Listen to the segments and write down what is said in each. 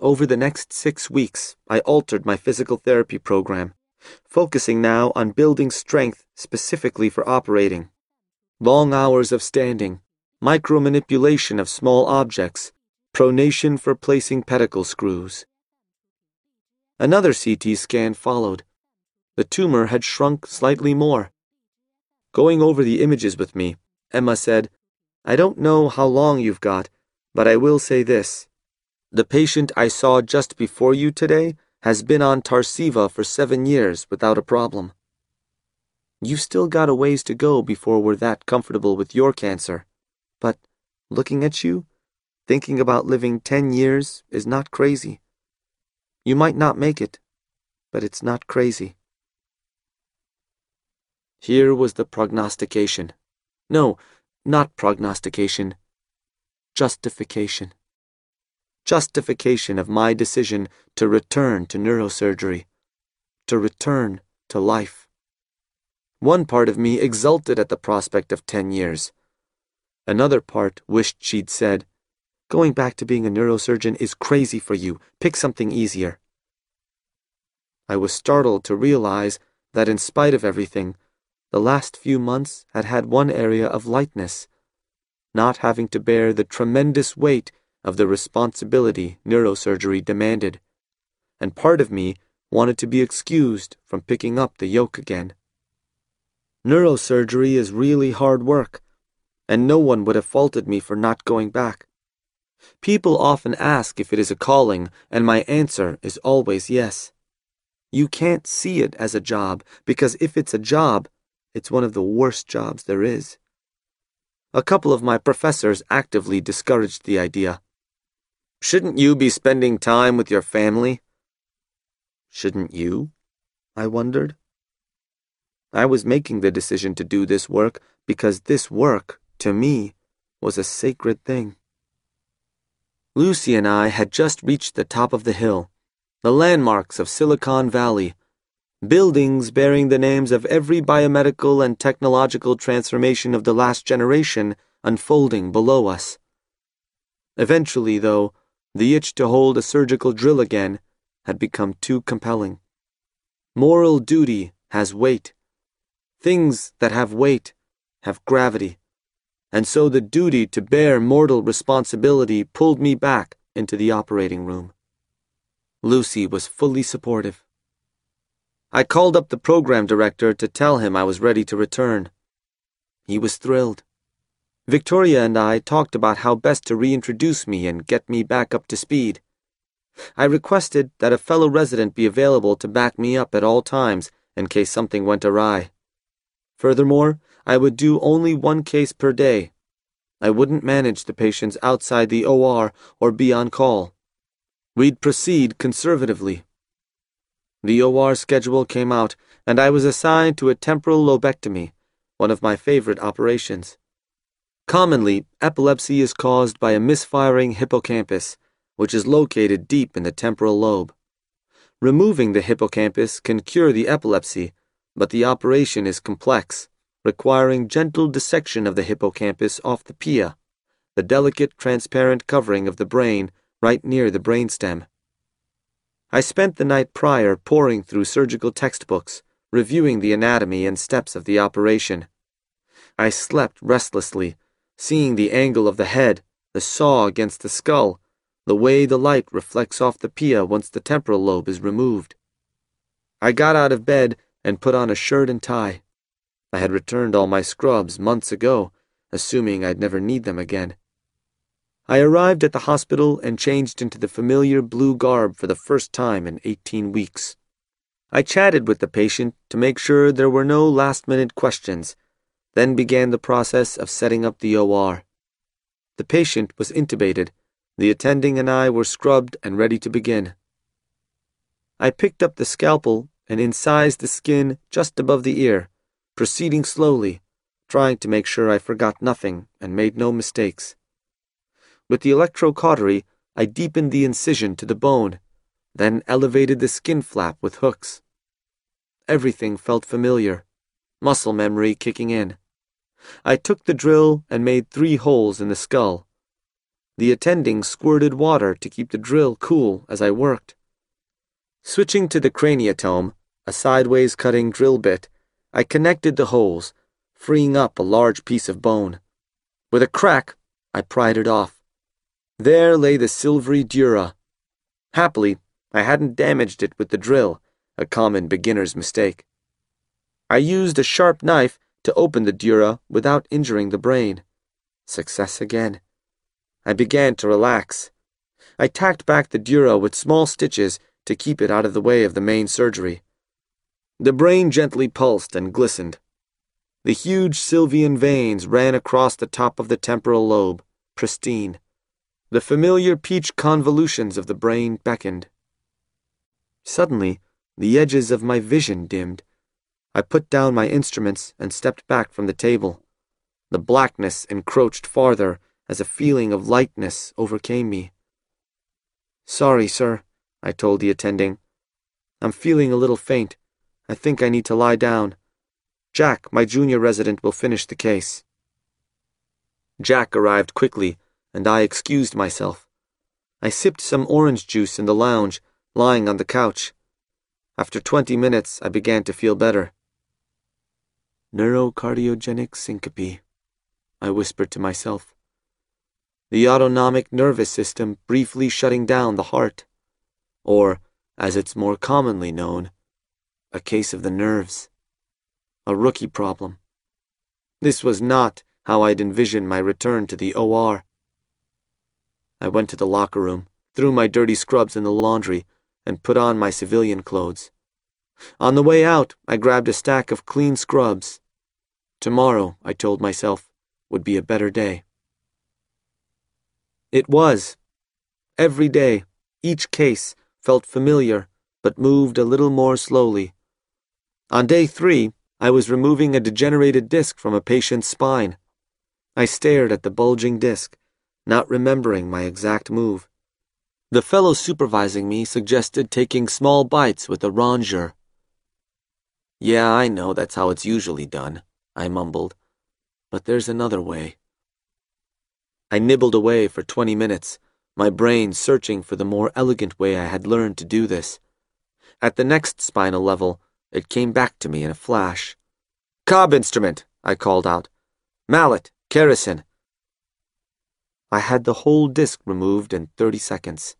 Over the next six weeks, I altered my physical therapy program, focusing now on building strength specifically for operating. Long hours of standing, micromanipulation of small objects, pronation for placing pedicle screws. Another CT scan followed. The tumor had shrunk slightly more. Going over the images with me, Emma said, I don't know how long you've got, but I will say this. The patient I saw just before you today has been on Tarceva for seven years without a problem. You've still got a ways to go before we're that comfortable with your cancer. But looking at you, thinking about living ten years is not crazy. You might not make it, but it's not crazy. Here was the prognostication. No, not prognostication. Justification justification of my decision to return to neurosurgery, to return to life. One part of me exulted at the prospect of ten years. Another part wished she'd said, Going back to being a neurosurgeon is crazy for you. Pick something easier. I was startled to realize that in spite of everything, the last few months had had one area of lightness, not having to bear the tremendous weight of the responsibility neurosurgery demanded, and part of me wanted to be excused from picking up the yoke again. Neurosurgery is really hard work, and no one would have faulted me for not going back. People often ask if it is a calling, and my answer is always yes. You can't see it as a job, because if it's a job, it's one of the worst jobs there is. A couple of my professors actively discouraged the idea. Shouldn't you be spending time with your family? Shouldn't you? I wondered. I was making the decision to do this work because this work, to me, was a sacred thing. Lucy and I had just reached the top of the hill, the landmarks of Silicon Valley, buildings bearing the names of every biomedical and technological transformation of the last generation unfolding below us. Eventually, though, the itch to hold a surgical drill again had become too compelling. Moral duty has weight. Things that have weight have gravity. And so the duty to bear mortal responsibility pulled me back into the operating room. Lucy was fully supportive. I called up the program director to tell him I was ready to return. He was thrilled. Victoria and I talked about how best to reintroduce me and get me back up to speed. I requested that a fellow resident be available to back me up at all times in case something went awry. Furthermore, I would do only one case per day. I wouldn't manage the patients outside the OR or be on call. We'd proceed conservatively. The OR schedule came out, and I was assigned to a temporal lobectomy, one of my favorite operations. Commonly, epilepsy is caused by a misfiring hippocampus, which is located deep in the temporal lobe. Removing the hippocampus can cure the epilepsy, but the operation is complex, requiring gentle dissection of the hippocampus off the pia, the delicate transparent covering of the brain right near the brainstem. I spent the night prior poring through surgical textbooks, reviewing the anatomy and steps of the operation. I slept restlessly seeing the angle of the head, the saw against the skull, the way the light reflects off the pia once the temporal lobe is removed. I got out of bed and put on a shirt and tie. I had returned all my scrubs months ago, assuming I'd never need them again. I arrived at the hospital and changed into the familiar blue garb for the first time in 18 weeks. I chatted with the patient to make sure there were no last minute questions then began the process of setting up the OR. The patient was intubated. The attending and I were scrubbed and ready to begin. I picked up the scalpel and incised the skin just above the ear, proceeding slowly, trying to make sure I forgot nothing and made no mistakes. With the electrocautery, I deepened the incision to the bone, then elevated the skin flap with hooks. Everything felt familiar, muscle memory kicking in. I took the drill and made three holes in the skull. The attending squirted water to keep the drill cool as I worked. Switching to the craniotome, a sideways cutting drill bit, I connected the holes, freeing up a large piece of bone. With a crack, I pried it off. There lay the silvery dura. Happily, I hadn't damaged it with the drill, a common beginner's mistake. I used a sharp knife to open the dura without injuring the brain. Success again. I began to relax. I tacked back the dura with small stitches to keep it out of the way of the main surgery. The brain gently pulsed and glistened. The huge sylvian veins ran across the top of the temporal lobe, pristine. The familiar peach convolutions of the brain beckoned. Suddenly, the edges of my vision dimmed. I put down my instruments and stepped back from the table. The blackness encroached farther as a feeling of lightness overcame me. Sorry, sir, I told the attending. I'm feeling a little faint. I think I need to lie down. Jack, my junior resident, will finish the case. Jack arrived quickly, and I excused myself. I sipped some orange juice in the lounge, lying on the couch. After twenty minutes, I began to feel better. Neurocardiogenic syncope, I whispered to myself. The autonomic nervous system briefly shutting down the heart. Or, as it's more commonly known, a case of the nerves a rookie problem. This was not how I'd envisioned my return to the OR. I went to the locker room, threw my dirty scrubs in the laundry, and put on my civilian clothes. On the way out, I grabbed a stack of clean scrubs. Tomorrow, I told myself, would be a better day. It was. Every day, each case felt familiar, but moved a little more slowly. On day three, I was removing a degenerated disc from a patient's spine. I stared at the bulging disc, not remembering my exact move. The fellow supervising me suggested taking small bites with a rongeur. Yeah, I know that's how it's usually done, I mumbled. But there's another way. I nibbled away for twenty minutes, my brain searching for the more elegant way I had learned to do this. At the next spinal level, it came back to me in a flash. Cobb instrument, I called out. Mallet, Kerrison. I had the whole disc removed in 30 seconds.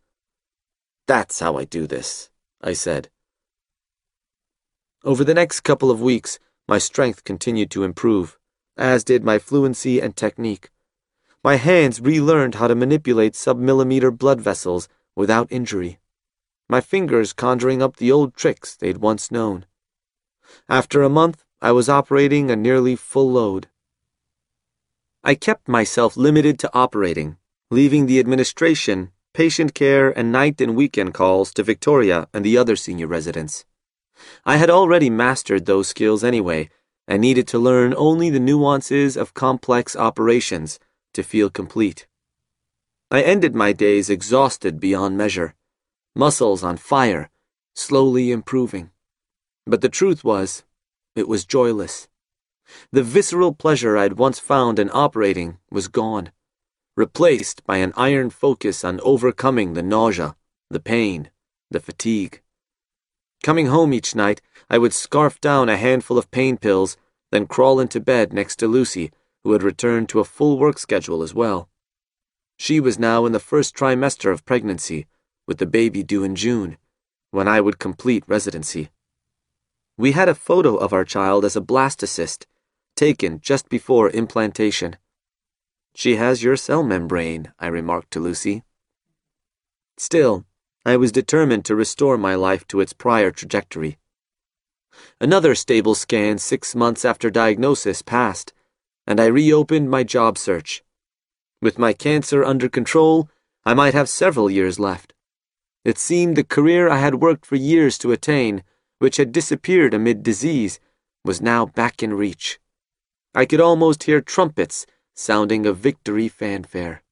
That's how I do this, I said. Over the next couple of weeks, my strength continued to improve, as did my fluency and technique. My hands relearned how to manipulate submillimeter blood vessels without injury, my fingers conjuring up the old tricks they'd once known. After a month, I was operating a nearly full load. I kept myself limited to operating, leaving the administration, patient care, and night and weekend calls to Victoria and the other senior residents. I had already mastered those skills anyway, and needed to learn only the nuances of complex operations to feel complete. I ended my days exhausted beyond measure, muscles on fire, slowly improving. But the truth was, it was joyless. The visceral pleasure I'd once found in operating was gone, replaced by an iron focus on overcoming the nausea, the pain, the fatigue. Coming home each night, I would scarf down a handful of pain pills, then crawl into bed next to Lucy, who had returned to a full work schedule as well. She was now in the first trimester of pregnancy, with the baby due in June, when I would complete residency. We had a photo of our child as a blastocyst, taken just before implantation. She has your cell membrane, I remarked to Lucy. Still, I was determined to restore my life to its prior trajectory. Another stable scan six months after diagnosis passed, and I reopened my job search. With my cancer under control, I might have several years left. It seemed the career I had worked for years to attain which had disappeared amid disease, was now back in reach. I could almost hear trumpets sounding a victory fanfare.